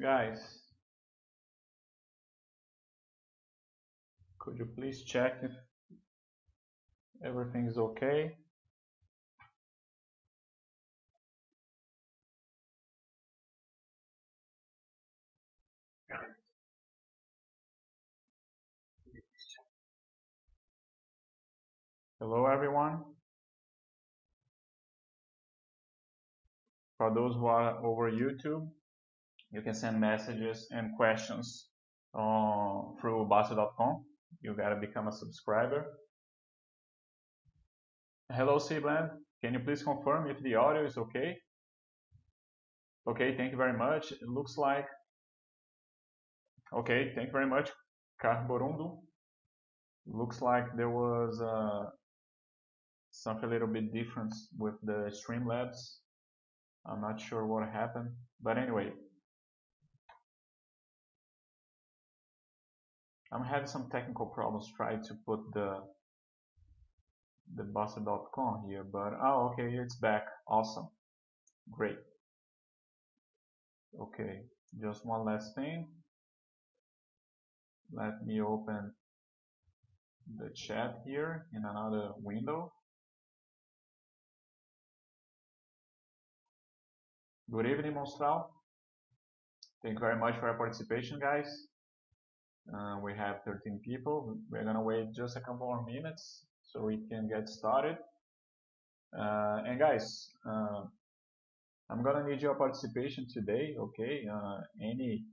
Guys, could you please check if everything is okay? Hello everyone. For those who are over YouTube, you can send messages and questions uh, through Bastter.com. You gotta become a subscriber. Hello Cblend, can you please confirm if the audio is okay? Okay, thank you very much. It looks like, okay, thank you very much, Carborundo. Looks like there was uh, something a little bit different with the Streamlabs. I'm not sure what happened, but anyway, I'm having some technical problems trying to put the the Bastter.com here, but oh okay, it's back. Awesome. Great. Okay, just one last thing. Let me open the chat here in another window. Good evening, Monstral. Thank you very much for your participation, guys. Uh, we have 13 people. We're gonna wait just a couple more minutes so we can get started. Uh, and guys, uh, I'm gonna need your participation today. Okay, uh, any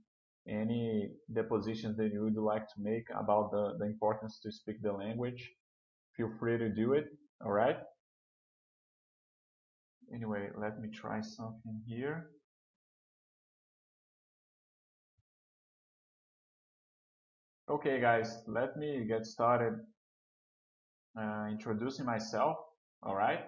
any depositions that you would like to make about the the importance to speak the language, feel free to do it. All right. Anyway, let me try something here. Okay guys, let me get started uh, introducing myself, alright?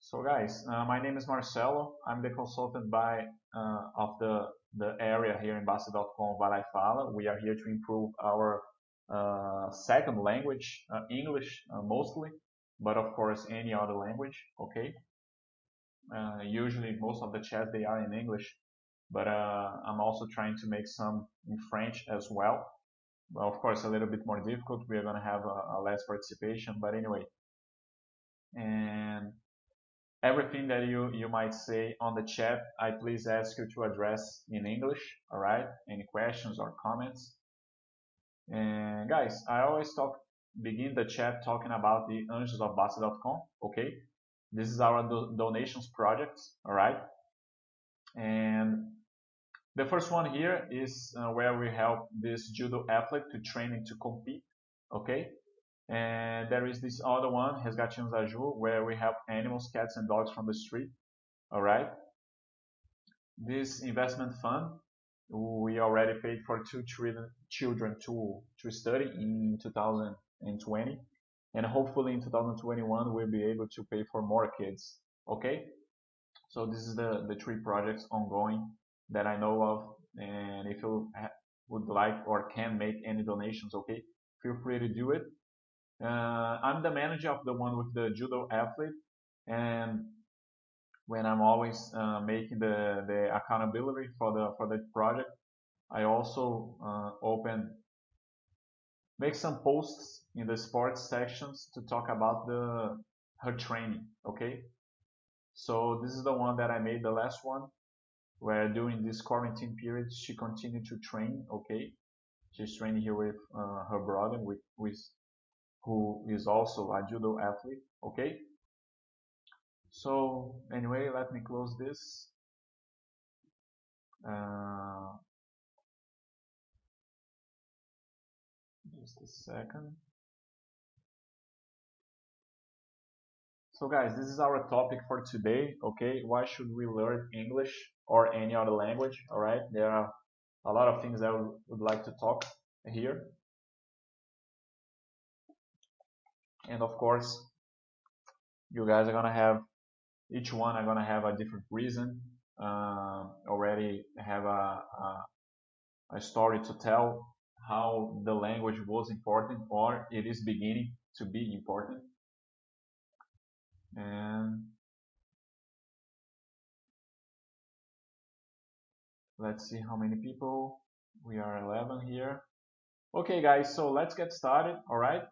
So guys, uh, my name is Marcelo, I'm the consultant by uh, of the, the area here in Bastter.com Vai Fala. We are here to improve our uh, second language, uh, English uh, mostly, but of course any other language, okay? usually most of the chats they are in English, but uh, I'm also trying to make some in French as well. well. Of course, a little bit more difficult. We are going to have a, a less participation, but anyway. And everything that you, you might say on the chat, I please ask you to address in English, all right? Any questions or comments? And guys, I always talk, begin the chat talking about the Anjos of Bastter.com, okay? This is our do donations project, all right? And the first one here is uh, where we help this judo athlete to train and to compete, okay? And there is this other one, Resgatinhos Aju, where we help animals, cats and dogs from the street, all right? This investment fund, we already paid for two children to, to study in 2020. And hopefully in 2021, we'll be able to pay for more kids, okay? So this is the, the three projects ongoing that I know of. And if you would like or can make any donations, okay, feel free to do it. Uh, I'm the manager of the one with the judo athlete, and when I'm always uh, making the, the accountability for the for the project, I also uh, open make some posts in the sports sections to talk about the her training. Okay, so this is the one that I made, the last one, where during this quarantine period she continued to train okay? She's training here with uh, her brother with, with who is also a judo athlete okay? So anyway let me close this. Uh, just a second So guys, this is our topic for today, okay? Why should we learn English or any other language, all right? There are a lot of things I would like to talk here. And of course, you guys are gonna have, each one are gonna have a different reason, uh, already have a, a, a story to tell how the language was important or it is beginning to be important and let's see how many people. We are 11 here. Okay, guys, so let's get started, all right?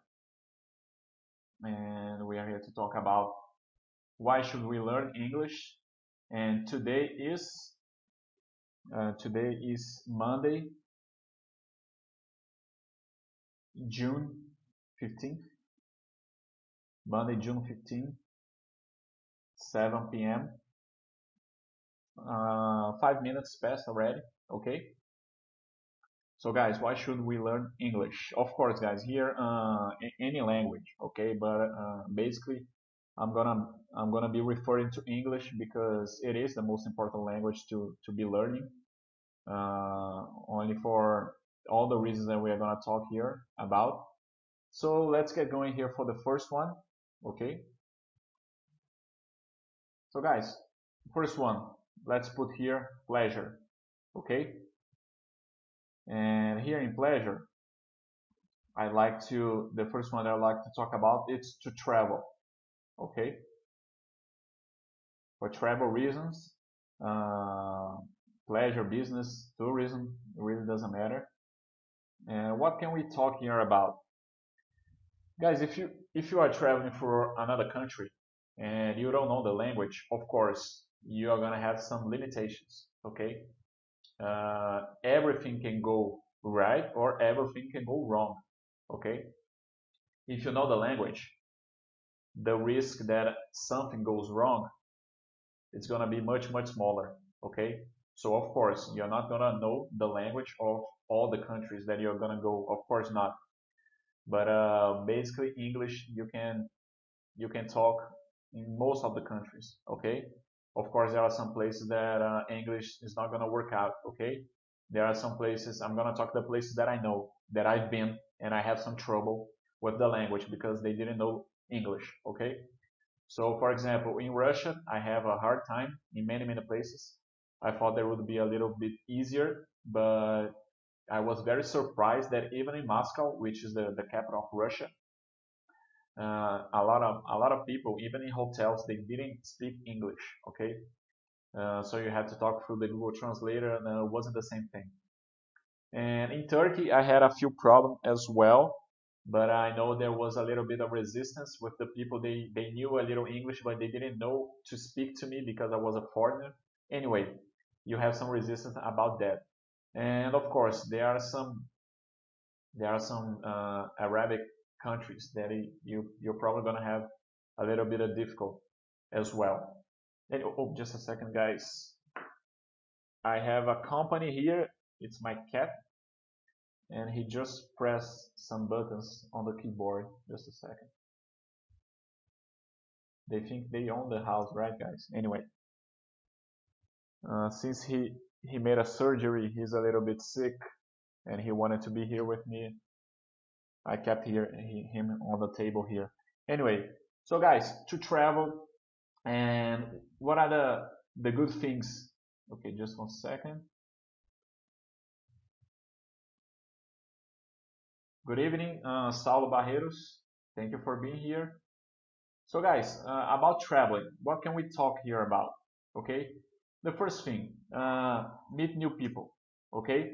And we are here to talk about why should we learn English. And today is uh, today is Monday, June 15th. Monday, June 15th, 7 p.m. Uh, five minutes passed already. Okay. So guys, why should we learn English? Of course, guys, here uh, any language, okay. But uh, basically, I'm gonna I'm gonna be referring to English because it is the most important language to to be learning. Uh, only for all the reasons that we are gonna talk here about. So let's get going here for the first one, okay. So guys, first one, let's put here pleasure, okay. And here in pleasure, I like to the first one I like to talk about it's to travel. Okay? For travel reasons uh, pleasure business tourism it really doesn't matter. And what can we talk here about? Guys if you if you are traveling for another country and you don't know the language of course you are gonna have some limitations okay? Uh, everything can go right or everything can go wrong okay? If you know the language the risk that something goes wrong it's going to be much much smaller okay? So of course you're not going to know the language of all the countries that you're going to go of course not. But uh, basically english you can you can talk in most of the countries okay of course there are some places that uh, english is not going to work out okay there are some places i'm going to talk the places that i know that i've been and i have some trouble with the language because they didn't know English, okay? So for example, in Russia, I have a hard time in many, many places. I thought there would be a little bit easier, but I was very surprised that even in Moscow, which is the, the capital of Russia, uh, a lot of a lot of people, even in hotels, they didn't speak English. Okay, uh, so you had to talk through the Google Translator, and it wasn't the same thing. And in Turkey, I had a few problems as well but I know there was a little bit of resistance with the people. They, they knew a little English, but they didn't know to speak to me because I was a foreigner. Anyway, you have some resistance about that. And of course, there are some there are some uh, Arabic countries that you you're probably gonna have a little bit of difficult as well. And, oh, just a second, guys. I have a company here. It's my cat and he just pressed some buttons on the keyboard. Just a second. They think they own the house, right, guys? Anyway, uh, since he he made a surgery, he's a little bit sick, and he wanted to be here with me. I kept here he, him on the table here. Anyway, so guys, to travel, and what are the the good things? Okay, just one second. Good evening, uh, Saulo Barreiros. Thank you for being here. So guys, uh, about traveling, what can we talk here about? Okay, the first thing, uh, meet new people. Okay,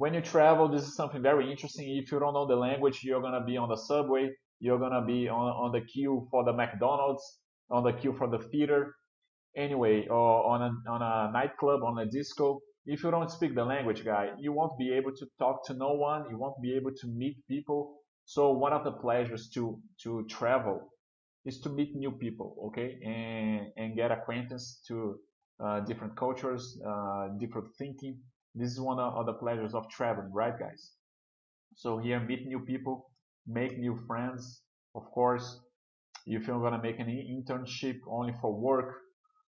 when you travel, this is something very interesting. If you don't know the language, you're gonna be on the subway, you're gonna be on, on the queue for the McDonald's, on the queue for the theater, anyway, or on a, on a nightclub, on a disco if you don't speak the language, guy, you won't be able to talk to no one. You won't be able to meet people. So one of the pleasures to to travel is to meet new people, okay, and and get acquaintance to uh, different cultures, uh, different thinking. This is one of the pleasures of traveling, right, guys? So here, meet new people, make new friends. Of course, if you're gonna make an internship only for work,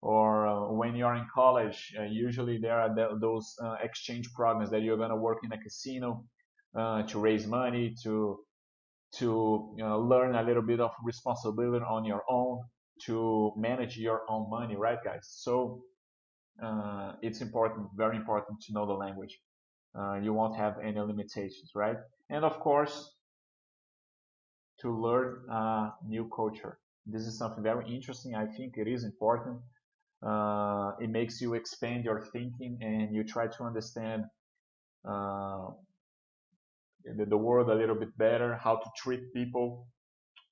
or uh, when you're in college, uh, usually there are th those uh, exchange programs that you're going to work in a casino uh, to raise money, to to you know, learn a little bit of responsibility on your own, to manage your own money, right, guys? So uh, it's important, very important to know the language. Uh, you won't have any limitations, right? And of course, to learn new culture. This is something very interesting. I think it is important uh, it makes you expand your thinking and you try to understand uh, the, the world a little bit better, how to treat people,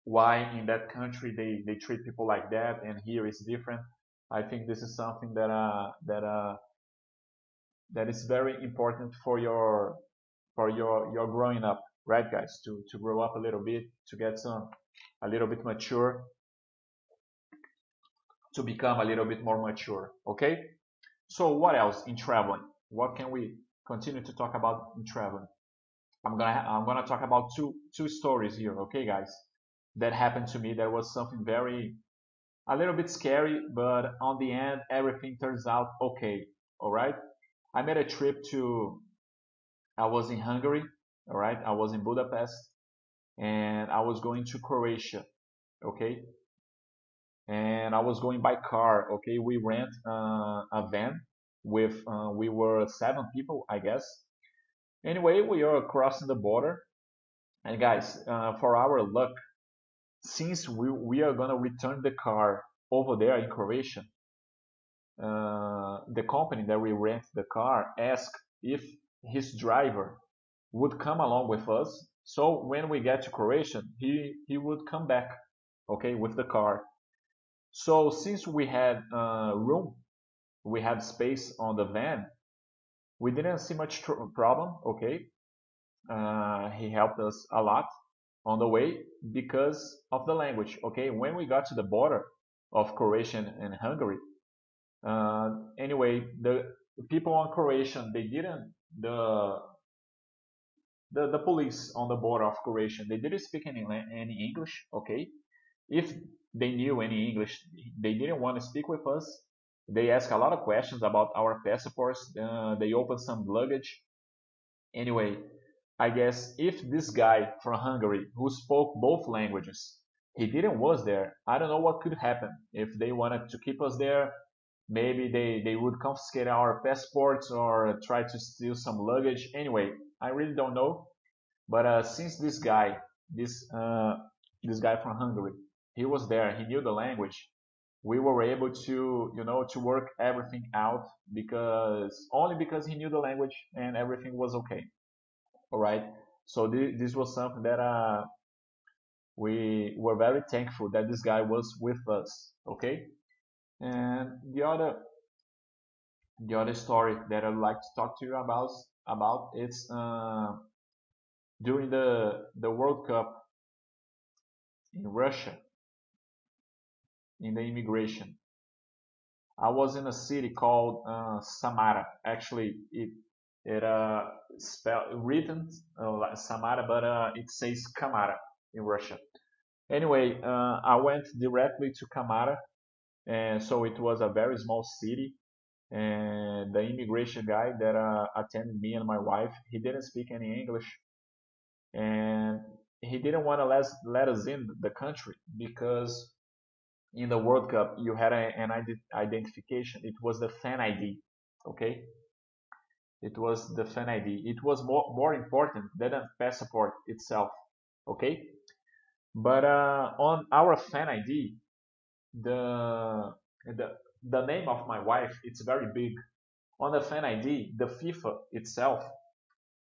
why in that country they, they treat people like that and here it's different. I think this is something that uh, that uh, that is very important for your for your your growing up, right, guys? To to grow up a little bit, to get some a little bit mature, to become a little bit more mature. Okay. So what else in traveling? What can we continue to talk about in traveling? I'm gonna I'm gonna talk about two two stories here, okay, guys, that happened to me. That was something very a little bit scary, but on the end, everything turns out okay. All right. I made a trip to. I was in Hungary. All right. I was in Budapest, and I was going to Croatia. Okay. And I was going by car. Okay. We rent uh, a van with uh, we were seven people, I guess. Anyway, we are crossing the border, and guys, uh, for our luck, since we we are gonna return the car over there in Croatia, uh, the company that we rent the car asked if his driver would come along with us. So when we get to Croatia, he he would come back, okay, with the car. So since we had uh, room we had space on the van, we didn't see much problem. Okay, uh, he helped us a lot on the way because of the language. Okay, when we got to the border of Croatia and Hungary, uh, anyway, the people on Croatian they didn't the the the police on the border of Croatia they didn't speak any any English. Okay, if they knew any English, they didn't want to speak with us they ask a lot of questions about our passports. Uh, they open some luggage. Anyway, I guess if this guy from Hungary who spoke both languages, he didn't was there, I don't know what could happen. If they wanted to keep us there, maybe they, they would confiscate our passports or try to steal some luggage. Anyway, I really don't know. But uh, since this guy, this uh, this guy from Hungary, he was there, he knew the language we were able to you know to work everything out because only because he knew the language and everything was okay all right so th- this was something that uh, we were very thankful that this guy was with us okay and the other the other story that i'd like to talk to you about about it's uh, during the the world cup in russia in the immigration. I was in a city called uh, Samara. Actually, it uh spelled written uh, Samara, but uh, it says Kamara in Russia. Anyway, uh, I went directly to Kamara, and so it was a very small city. And the immigration guy that uh, attended me and my wife, he didn't speak any English, and he didn't want to let let us in the country because in the World Cup, you had a, an identification. It was the fan ID. Okay. It was the fan ID. It was more, more important than a passport itself. Okay. But uh, on our fan ID, the, the, the name of my wife, it's very big. On the fan ID, the FIFA itself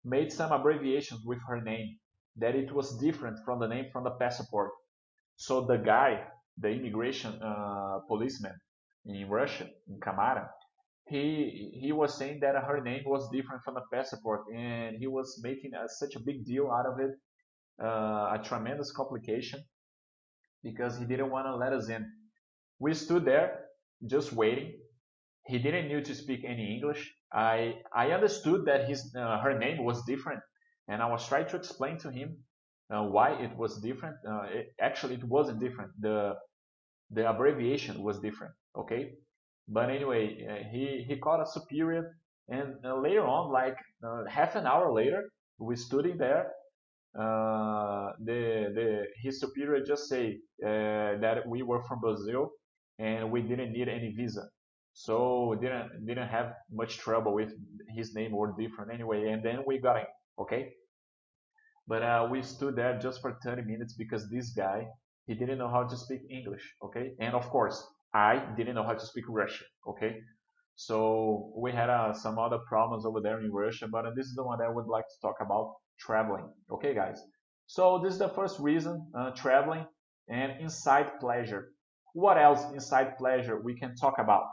made some abbreviations with her name that it was different from the name from the passport. So the guy the immigration uh, policeman in Russia, in Kamara, he he was saying that her name was different from the passport, and he was making a, such a big deal out of it, uh, a tremendous complication, because he didn't want to let us in. We stood there just waiting. He didn't need to speak any English. I I understood that his uh, her name was different, and I was trying to explain to him uh, why it was different. Uh, it, actually, it wasn't different. The the abbreviation was different. Okay, but anyway, uh, he he caught a superior, and uh, later on, like uh, half an hour later, we stood in there. Uh, the the his superior just say that we were from Brazil and we didn't need any visa so didn't didn't have much trouble with his name or different anyway and then we got in okay but uh, we stood there just for 30 minutes because this guy, he didn't know how to speak English, okay? And of course, I didn't know how to speak Russian. Okay, so we had uh, some other problems over there in Russia, but this is the one that I would like to talk about traveling. Okay, guys. So this is the first reason, uh, traveling and inside pleasure. What else inside pleasure we can talk about?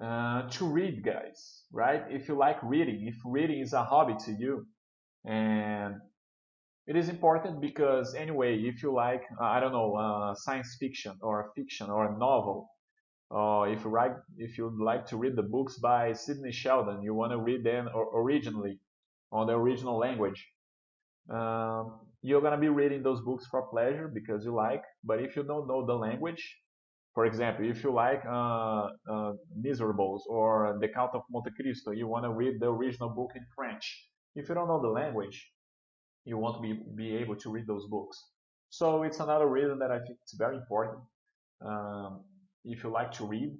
Uh, to read, guys, right? If you like reading, if reading is a hobby to you, and it is important because anyway, if you like, uh, I don't know, uh, science fiction or fiction or a novel, or if you like, if you like to read the books by Sidney Sheldon, you want to read them originally on the original language. Um, you're gonna be reading those books for pleasure because you like. But if you don't know the language, for example, if you like uh, uh, Miserables or The Count of Monte Cristo, you want to read the original book in French. If you don't know the language, you won't be, be able to read those books. So it's another reason that I think it's very important. Um, if you like to read,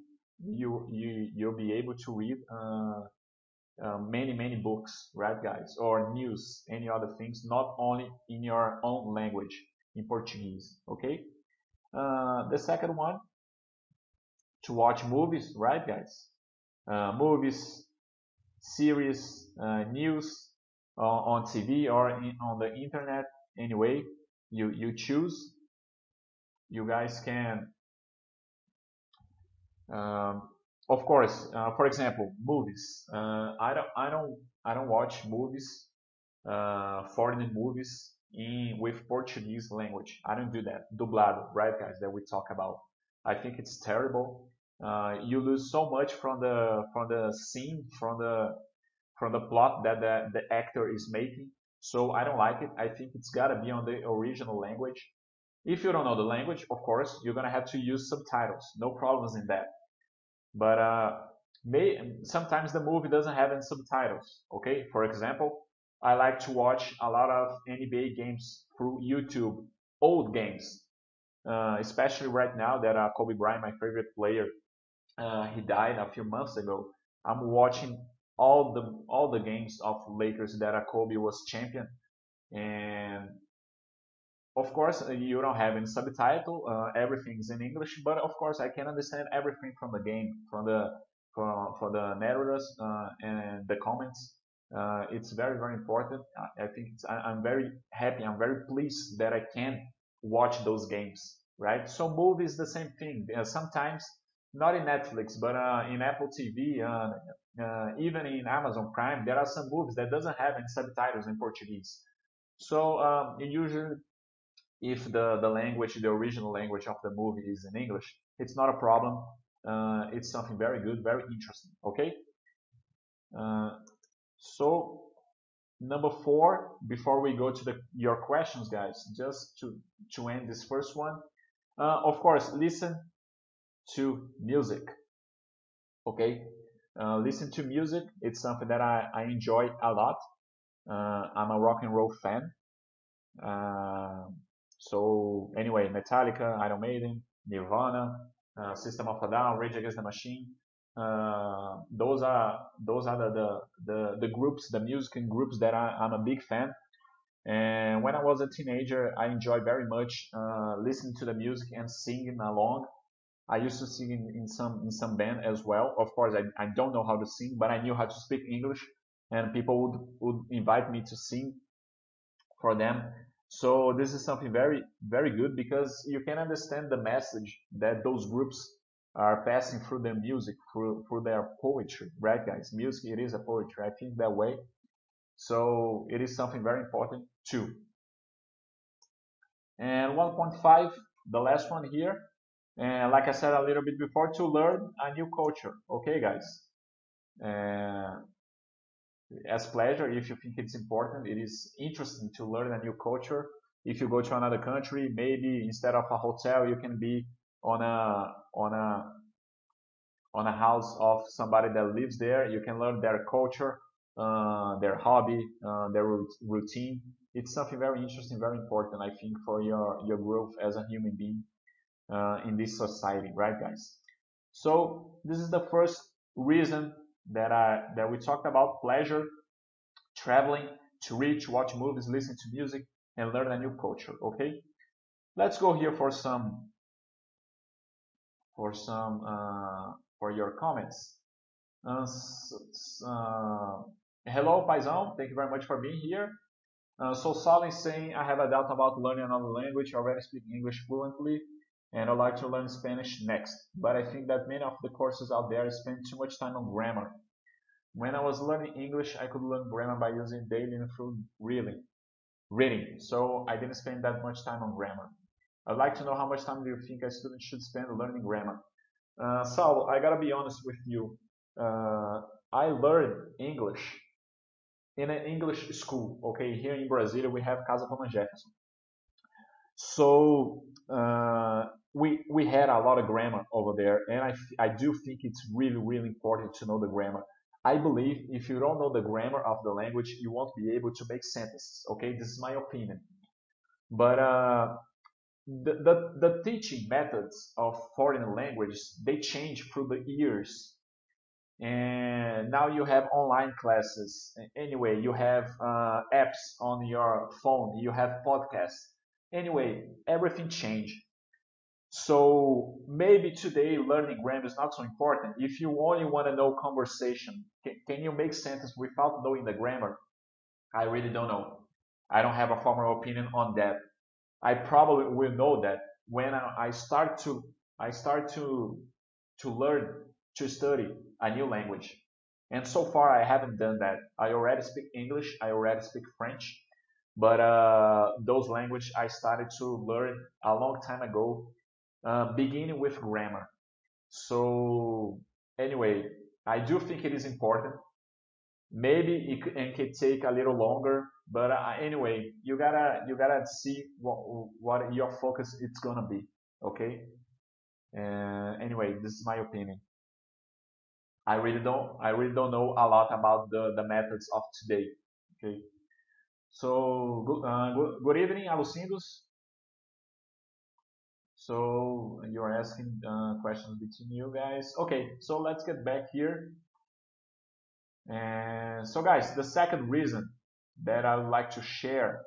you, you, you'll be able to read uh, uh, many, many books, right, guys? Or news, any other things, not only in your own language, in Portuguese, okay? Uh, the second one, to watch movies, right, guys? Uh, movies, series, uh, news uh, on TV or in, on the internet. Anyway, you you choose. You guys can. Um, of course, uh, for example, movies. Uh, I don't I don't I don't watch movies, uh, foreign movies in with Portuguese language. I don't do that. Dublado, right, guys? That we talk about. I think it's terrible uh, you lose so much from the from the scene, from the from the plot that the, the actor is making. So I don't like it. I think it's gotta be on the original language. If you don't know the language, of course, you're gonna have to use subtitles. No problems in that. But uh, may, sometimes the movie doesn't have any subtitles. Okay, for example, I like to watch a lot of NBA games through YouTube, old games, uh, especially right now that uh, Kobe Bryant, my favorite player, uh, he died a few months ago. I'm watching all the all the games of Lakers that Kobe was champion, and of course uh, you don't have any subtitle. Uh, everything's in English, but of course I can understand everything from the game, from the from, for the narrators uh, and the comments. Uh, it's very very important. I, I think I, am very happy. I'm very pleased that I can watch those games. Right. So movies the same thing. Uh, sometimes not in Netflix, but uh, in Apple TV, uh, uh, even in Amazon Prime, there are some movies that doesn't have any subtitles in Portuguese. So um, usually, if the the language, the original language of the movie is in English, it's not a problem. Uh, it's something very good, very interesting. Okay. Uh, so number four, before we go to the your questions, guys, just to to end this first one, uh, of course, listen to music. Okay, uh, listen to music. It's something that I, I enjoy a lot. Uh, I'm a rock and roll fan. Uh, so anyway, Metallica, Iron Maiden, Nirvana, uh, System of a Down, Rage Against the Machine. Uh, those are those are the, the, the the groups, the music and groups that I, I'm a big fan. And when I was a teenager, I enjoyed very much uh, listening to the music and singing along. I used to sing in, in some in some band as well. Of course, I, I don't know how to sing, but I knew how to speak English, and people would would invite me to sing for them. So this is something very very good because you can understand the message that those groups are passing through their music, through through their poetry, right, guys? Music it is a poetry. I think that way. So it is something very important too. And 1.5, the last one here, and like I said a little bit before, to learn a new culture. Okay, guys. Uh, as pleasure, if you think it's important, it is interesting to learn a new culture. If you go to another country, maybe instead of a hotel, you can be on a on a on a house of somebody that lives there. You can learn their culture, uh, their hobby, uh, their routine. It's something very interesting, very important, I think, for your your growth as a human being uh, in this society, right, guys? So this is the first reason that I that we talked about pleasure, traveling, to reach, watch movies, listen to music, and learn a new culture. Okay, let's go here for some for some uh, for your comments. Uh, uh, hello, Paisão. Thank you very much for being here. Uh, so is saying, I have a doubt about learning another language. Already speak English fluently, and I'd like to learn Spanish next. But I think that many of the courses out there spend too much time on grammar. When I was learning English, I could learn grammar by using daily and through reading. Reading. So I didn't spend that much time on grammar. I'd like to know how much time do you think a student should spend learning grammar? Uh, Saul, I gotta be honest with you. Uh, I learned English in an English school. Okay, here in Brazil we have Casa Thomas Jefferson. So uh, we we had a lot of grammar over there, and I I do think it's really really important to know the grammar. I believe if you don't know the grammar of the language, you won't be able to make sentences. Okay, this is my opinion. But uh, the, the, the teaching methods of foreign languages, they change through the years. And now you have online classes. Anyway, you have uh, apps on your phone. You have podcasts. Anyway, everything changed. So maybe today learning grammar is not so important. If you only want to know conversation, can, you make sentence without knowing the grammar? I really don't know. I don't have a formal opinion on that. I probably will know that when I start to I start to to learn to study a new language. And so far I haven't done that. I already speak English, I already speak French, but uh, those language I started to learn a long time ago, uh, beginning with grammar. So anyway, I do think it is important. Maybe it, it can take a little longer but uh, anyway, you gotta you gotta see what what your focus it's gonna be. Okay. Uh, anyway, this is my opinion. I really don't I really don't know a lot about the the methods of today. Okay. So good uh, good, good evening, Alucindos. So you're asking uh, questions between you guys. Okay, so let's get back here. And so guys, the second reason that I would like to share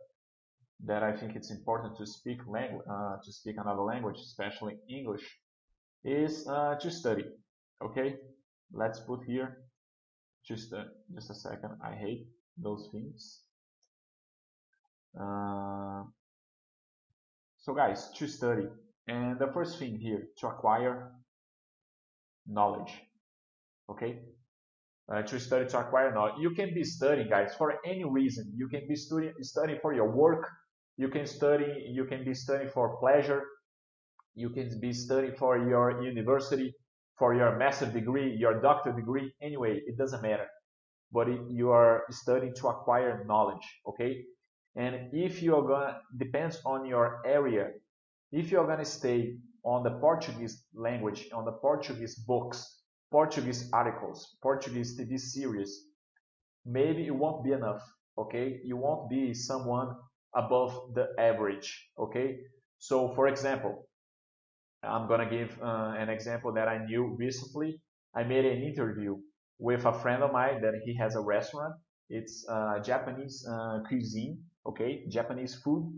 that I think it's important to speak language, uh, to speak another language, especially English, is uh, to study. Okay, let's put here just a, just a second. I hate those things. Uh, so guys, to study, and the first thing here to acquire knowledge. Okay, uh, to study to acquire knowledge. You can be studying, guys, for any reason. You can be studying for your work. You can study. You can be studying for pleasure. You can be studying for your university, for your master degree, your doctor degree. Anyway, it doesn't matter. But it, you are studying to acquire knowledge. Okay. And if you are gonna depends on your area. If you are gonna stay on the Portuguese language, on the Portuguese books, Portuguese articles, Portuguese TV series, maybe it won't be enough, okay? You won't be someone above the average, okay? So, for example, I'm gonna give uh, an example that I knew recently. I made an interview with a friend of mine that he has a restaurant. It's uh, Japanese uh, cuisine, okay, Japanese food.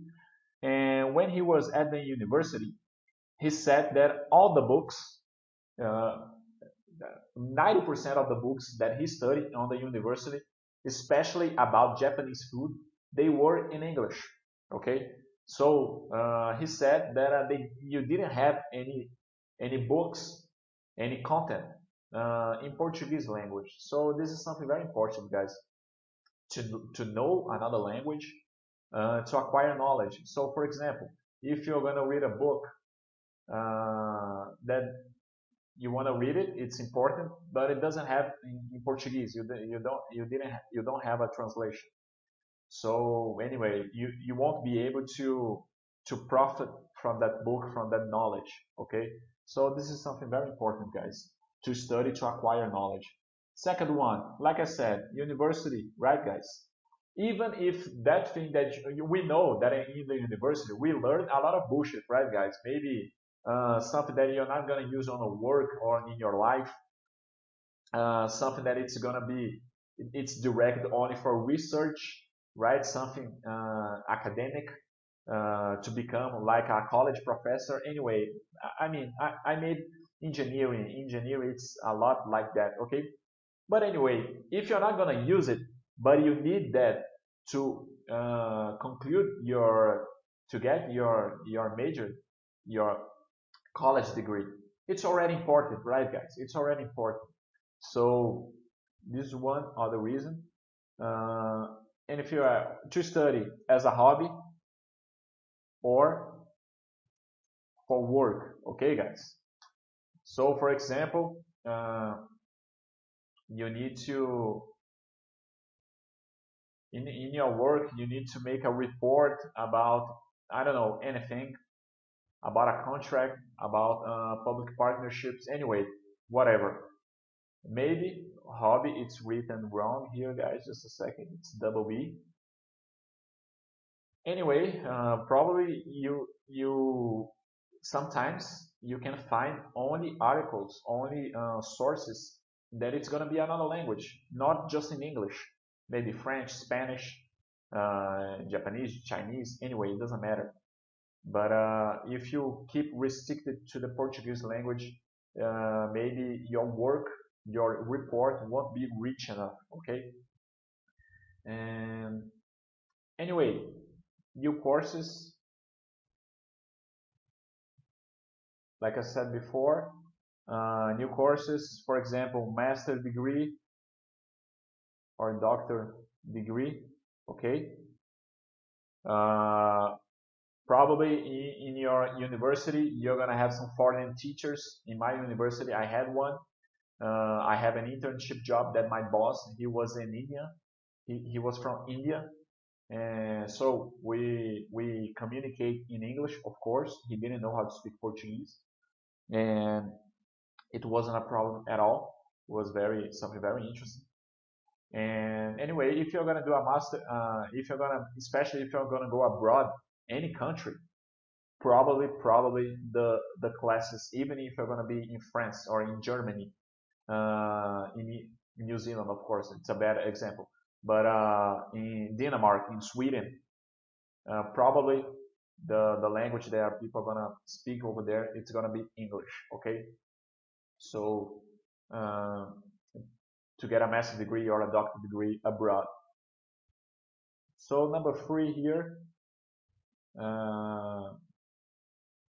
And when he was at the university, he said that all the books, uh, 90% of the books that he studied on the university, especially about Japanese food, they were in English. Okay, so uh, he said that uh, they, you didn't have any any books, any content uh, in Portuguese language. So this is something very important, guys, to to know another language, uh, to acquire knowledge. So, for example, if you're going to read a book uh, that you want to read it, it's important, but it doesn't have in, in Portuguese. You, you don't you didn't you don't have a translation. So anyway, you you won't be able to to profit from that book, from that knowledge. Okay. So this is something very important, guys, to study to acquire knowledge. Second one, like I said, university, right, guys? Even if that thing that you, we know that in the university we learn a lot of bullshit, right, guys? Maybe uh, something that you're not to use on a work or in your life, uh, something that it's to be, it's directed only for research, right? Something uh, academic uh, to become like a college professor. Anyway, I mean, I, I made engineering. Engineering, it's a lot like that, okay? But anyway, if you're not gonna use it, but you need that to uh, conclude your, to get your, your major, your college degree, it's already important, right guys? It's already important. So this is one other reason. Uh, and if you are to study as a hobby or for work, okay guys? So for example, uh, you need to, in, in your work, you need to make a report about, I don't know, anything, about a contract, about uh, public partnerships, anyway, whatever. Maybe hobby it's written wrong here guys just a second it's double B anyway uh, probably you you sometimes you can find only articles only uh, sources that it's going to be another language not just in English maybe French Spanish uh, Japanese Chinese anyway it doesn't matter but uh, if you keep restricted to the Portuguese language uh, maybe your work your report won't be rich enough, okay? And anyway, new courses, like I said before, uh, new courses, for example, master degree or doctor degree, okay? Uh, probably in, in, your university, you're gonna have some foreign teachers. In my university, I had one. Uh, I have an internship job that my boss, he was in India. He, he was from India. And so we, we communicate in English, of course. He didn't know how to speak Portuguese. And it wasn't a problem at all. It was very, something very interesting. And anyway, if you're to do a master, uh, if you're to, especially if you're to go abroad, any country, probably, probably the, the classes, even if you're to be in France or in Germany, uh, in New Zealand, of course, it's a bad example. But uh, in Denmark, in Sweden, uh, probably the the language that people are gonna speak over there, it's gonna be English. Okay, so uh, to get a master's degree or a doctorate degree abroad. So number three here, uh,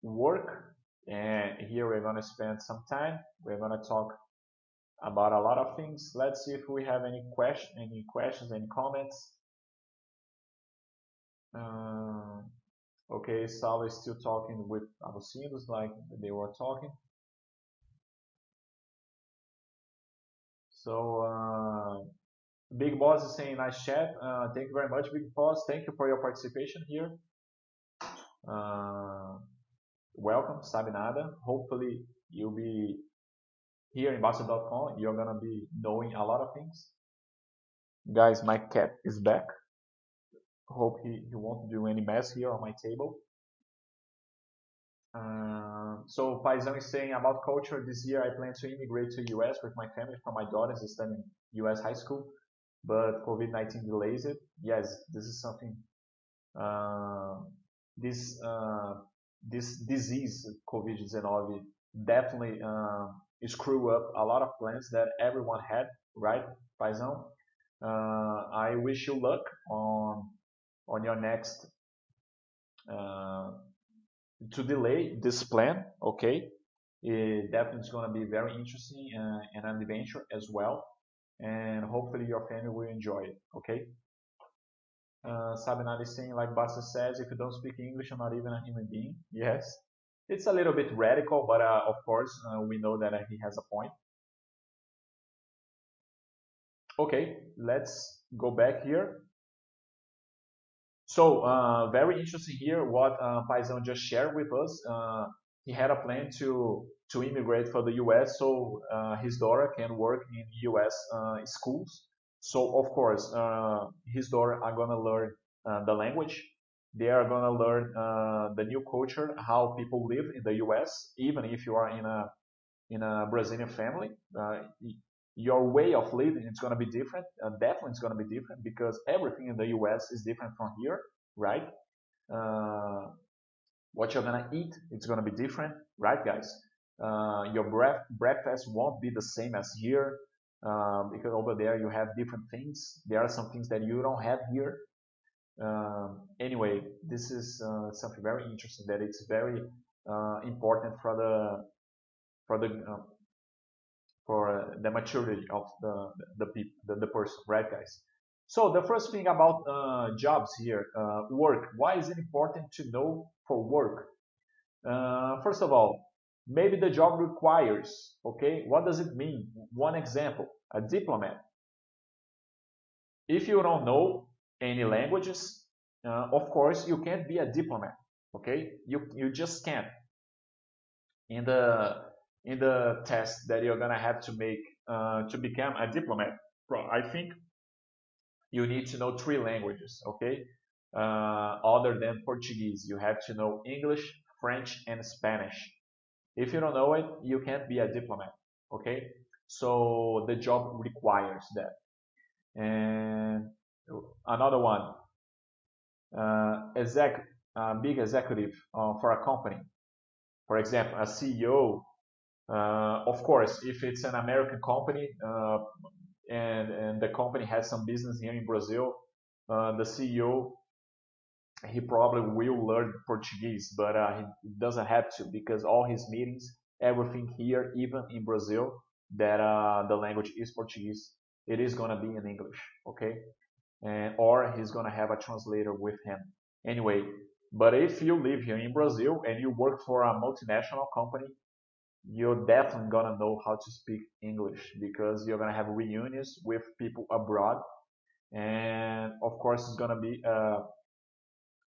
work, and here we're gonna spend some time. We're gonna talk about a lot of things. Let's see if we have any question, any questions, any comments. Uh, okay, Sal is still talking with Agostinus like they were talking. So, uh, Big Boss is saying nice chat. Uh, thank you very much, Big Boss. Thank you for your participation here. Uh, welcome, Sabinada. Hopefully you'll be here in Bastter.com, you're gonna be knowing a lot of things. Guys, my cat is back. Hope he, he won't do any mess here on my table. Uh, so Paisan is saying about culture. This year I plan to immigrate to US with my family for my daughters studying US high school, but COVID-19 delays it. Yes, this is something. Uh, this uh, this disease COVID-19 definitely uh, screw up a lot of plans that everyone had, right, Paisão? Uh, I wish you luck on on your next uh, to delay this plan. Okay, it definitely is going to be very interesting and an adventure as well, and hopefully your family will enjoy it. Okay. Uh, Sabinari is saying, like Basta says, if you don't speak English, you're not even a human being. Yes, it's a little bit radical, but uh, of course, uh, we know that uh, he has a point. Okay, let's go back here. So, uh, very interesting here what uh, just shared with us. Uh, he had a plan to, to immigrate for the US so uh, his daughter can work in US schools. So, of course, his daughter are going to learn the language they are going to learn uh, the new culture, how people live in the U.S. Even if you are in a in a Brazilian family, uh, your way of living is going to be different. Uh, definitely, it's going to be different because everything in the U.S. is different from here, right? Uh, what you're going to eat, it's going to be different, right, guys? Uh, your breakfast won't be the same as here um, because over there you have different things. There are some things that you don't have here. Um, anyway, this is uh, something very interesting that it's very uh, important for the for the uh, for the maturity of the the the, the person, right, guys? So the first thing about uh, jobs here, uh, work. Why is it important to know for work? Uh, first of all, maybe the job requires. Okay, what does it mean? One example: a diplomat. If you don't know any languages, uh, of course you can't be a diplomat. Okay, you you just can't. In the in the test that you're gonna have to make uh, to become a diplomat, I think you need to know three languages. Okay, uh, other than Portuguese, you have to know English, French, and Spanish. If you don't know it, you can't be a diplomat. Okay, so the job requires that. And another one, uh, exec, uh, big executive uh, for a company. For example, a CEO. Uh, of course, if it's an American company uh, and, and the company has some business here in Brazil, uh, the CEO he probably will learn Portuguese, but he doesn't have to because all his meetings, everything here, even in Brazil, that the language is Portuguese, it is gonna be in English, okay? And, or he's gonna have a translator with him. Anyway, but if you live here in Brazil and you work for a multinational company, you're definitely gonna know how to speak English because you're gonna have reunions with people abroad, and of course it's gonna be a,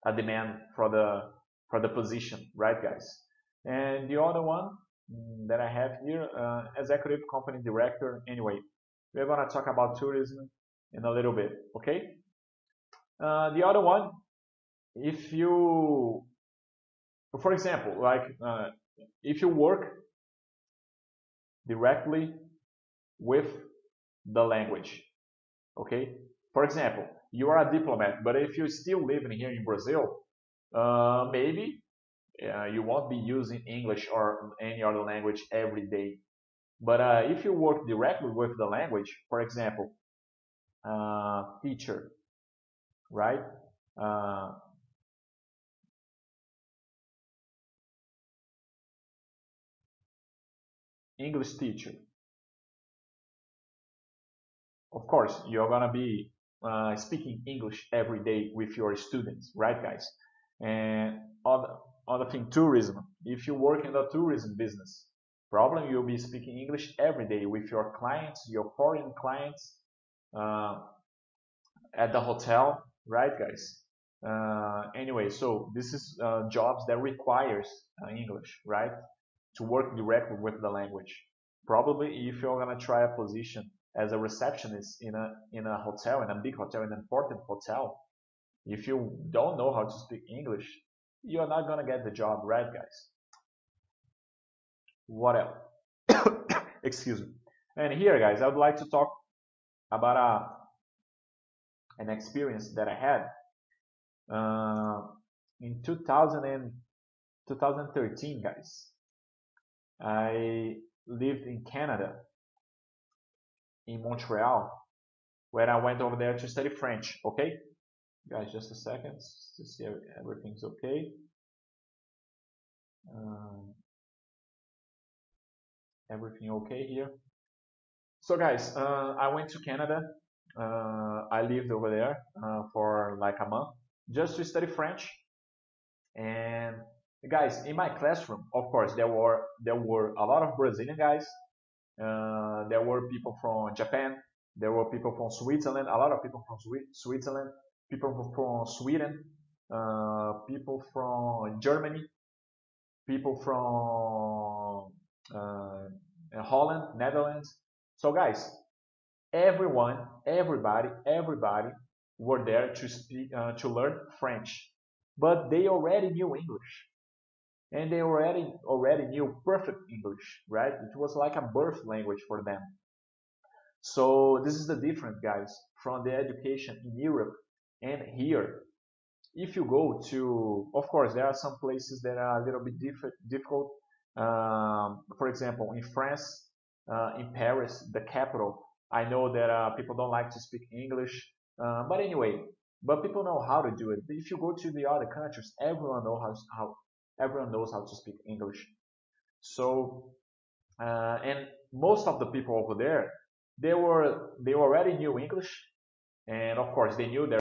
a demand for the for the position, right, guys? And the other one mm, that I have here, uh, executive company director. Anyway, we're gonna talk about tourism in a little bit, okay? Uh, the other one if you, for example, like uh, if you work directly with the language, okay? For example, you are a diplomat, but if you're still living here in Brazil, uh, maybe uh, you won't be using English or any other language every day. But uh, if you work directly with the language, for example, uh, teacher, right? English teacher. Of course, you're gonna be uh, speaking English every day with your students, right, guys? And other, other thing, tourism. If you work in the tourism business, probably you'll be speaking English every day with your clients, your foreign clients, uh, at the hotel, right, guys? Uh, anyway, so this is uh, jobs that requires uh, English, right? To work directly with the language. Probably if you're gonna try a position as a receptionist in a in a hotel, in a big hotel, in an important hotel, if you don't know how to speak English, you're not gonna get the job, right, guys? What else? Excuse me. And here, guys, I would like to talk about a, uh, an experience that I had uh, in 2000 and 2013, guys. I lived in Canada, in Montreal, where I went over there to study French. Okay, guys, just a second to see if everything's okay. Um, everything okay here. So guys, uh, I went to Canada. Uh, I lived over there uh, for like a month just to study French. And guys in my classroom of course there were there were a lot of brazilian guys. Uh, there were people from japan. There were people from switzerland. A lot of people from switzerland. People from sweden. Uh, people from germany. People from uh, holland netherlands. So guys everyone everybody everybody were there to speak uh, to learn french. But they already knew english and they already already knew perfect English, right? It was like a birth language for them. So this is the difference, guys, from the education in Europe and here. If you go to, of course, there are some places that are a little bit different, difficult Um, for example, in France, uh, in Paris, the capital, I know that uh, people don't like to speak English, uh, but anyway, but people know how to do it. If you go to the other countries, everyone knows how, how everyone knows how to speak English. So, uh, and most of the people over there, they were they already knew English, and of course they knew that